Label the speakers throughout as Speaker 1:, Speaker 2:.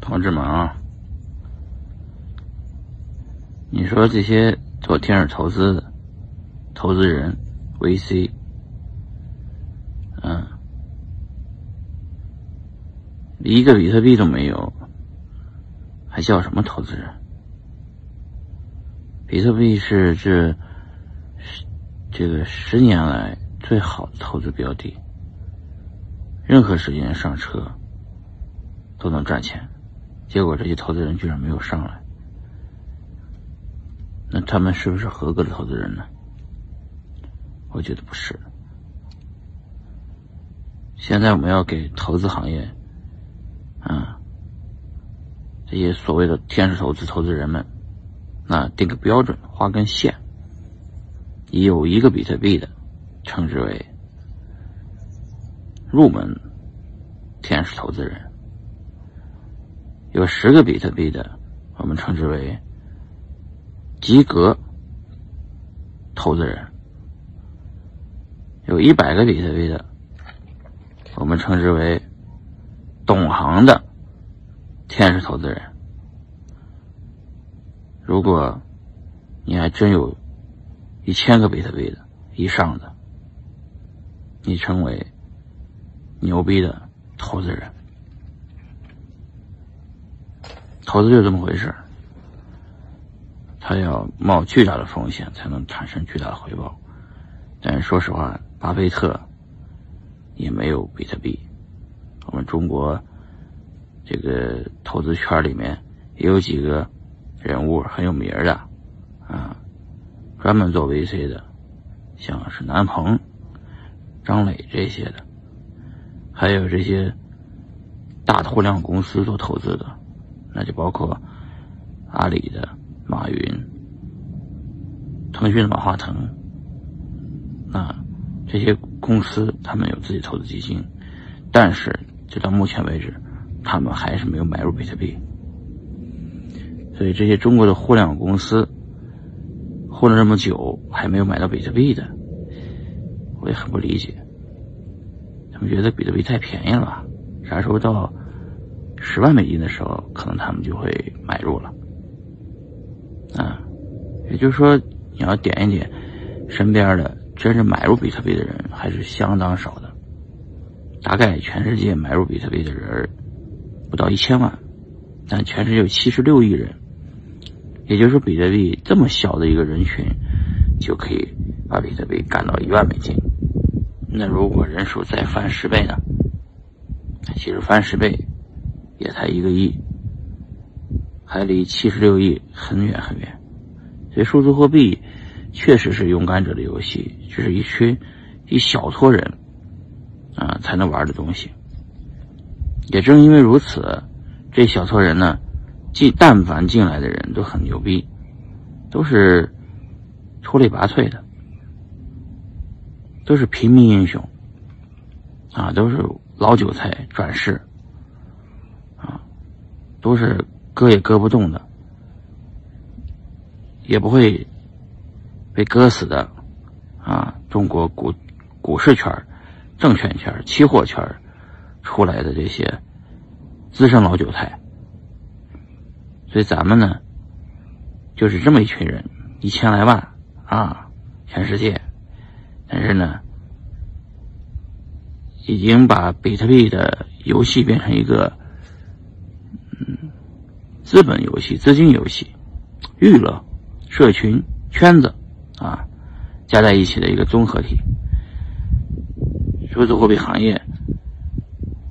Speaker 1: 同志们啊，你说这些做天使投资的投资人、VC，嗯，一个比特币都没有，还叫什么投资人？比特币是这这个十年来最好的投资标的，任何时间上车都能赚钱。结果这些投资人居然没有上来，那他们是不是合格的投资人呢？我觉得不是。现在我们要给投资行业，啊，这些所谓的天使投资投资人们，那定个标准，画根线，有一个比特币的，称之为入门天使投资人。有十个比特币的，我们称之为及格投资人；有一百个比特币的，我们称之为懂行的天使投资人。如果你还真有一千个比特币的以上的，你称为牛逼的投资人。投资就这么回事他要冒巨大的风险才能产生巨大的回报。但是说实话，巴菲特也没有比特币。我们中国这个投资圈里面也有几个人物很有名的啊，专门做 VC 的，像是南鹏、张磊这些的，还有这些大的互联网公司做投资的。那就包括阿里的马云、腾讯的马化腾，那这些公司他们有自己投资基金，但是直到目前为止，他们还是没有买入比特币。所以这些中国的互联网公司混了这么久，还没有买到比特币的，我也很不理解。他们觉得比特币太便宜了，啥时候到？十万美金的时候，可能他们就会买入了，啊，也就是说，你要点一点，身边的真正买入比特币的人还是相当少的，大概全世界买入比特币的人不到一千万，但全世界有七十六亿人，也就是说，比特币这么小的一个人群就可以把比特币干到一万美金，那如果人数再翻十倍呢？其实翻十倍。也才一个亿，还离七十六亿很远很远。所以数字货币确实是勇敢者的游戏，就是一群一小撮人啊才能玩的东西。也正因为如此，这小撮人呢，进但凡进来的人都很牛逼，都是出类拔萃的，都是平民英雄啊，都是老韭菜转世。都是割也割不动的，也不会被割死的啊！中国股股市圈、证券圈、期货圈出来的这些资深老韭菜，所以咱们呢，就是这么一群人，一千来万啊，全世界，但是呢，已经把比特币的游戏变成一个。资本游戏、资金游戏、娱乐、社群圈子啊，加在一起的一个综合体。数字货币行业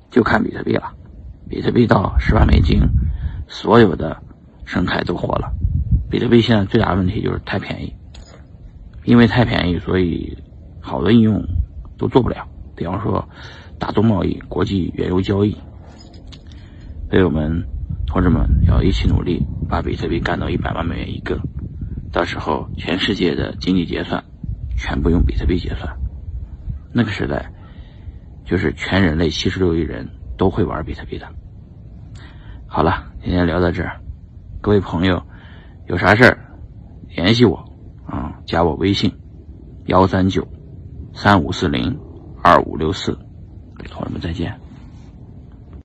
Speaker 1: 就看比特币了，比特币到十万美金，所有的生态都活了。比特币现在最大的问题就是太便宜，因为太便宜，所以好多应用都做不了。比方说，大宗贸易、国际原油交易，所以我们。同志们要一起努力，把比特币干到一百万美元一个。到时候，全世界的经济结算全部用比特币结算。那个时代，就是全人类七十六亿人都会玩比特币的。好了，今天聊到这儿，各位朋友有啥事儿联系我啊，加我微信幺三九三五四零二五六四。同志们再见。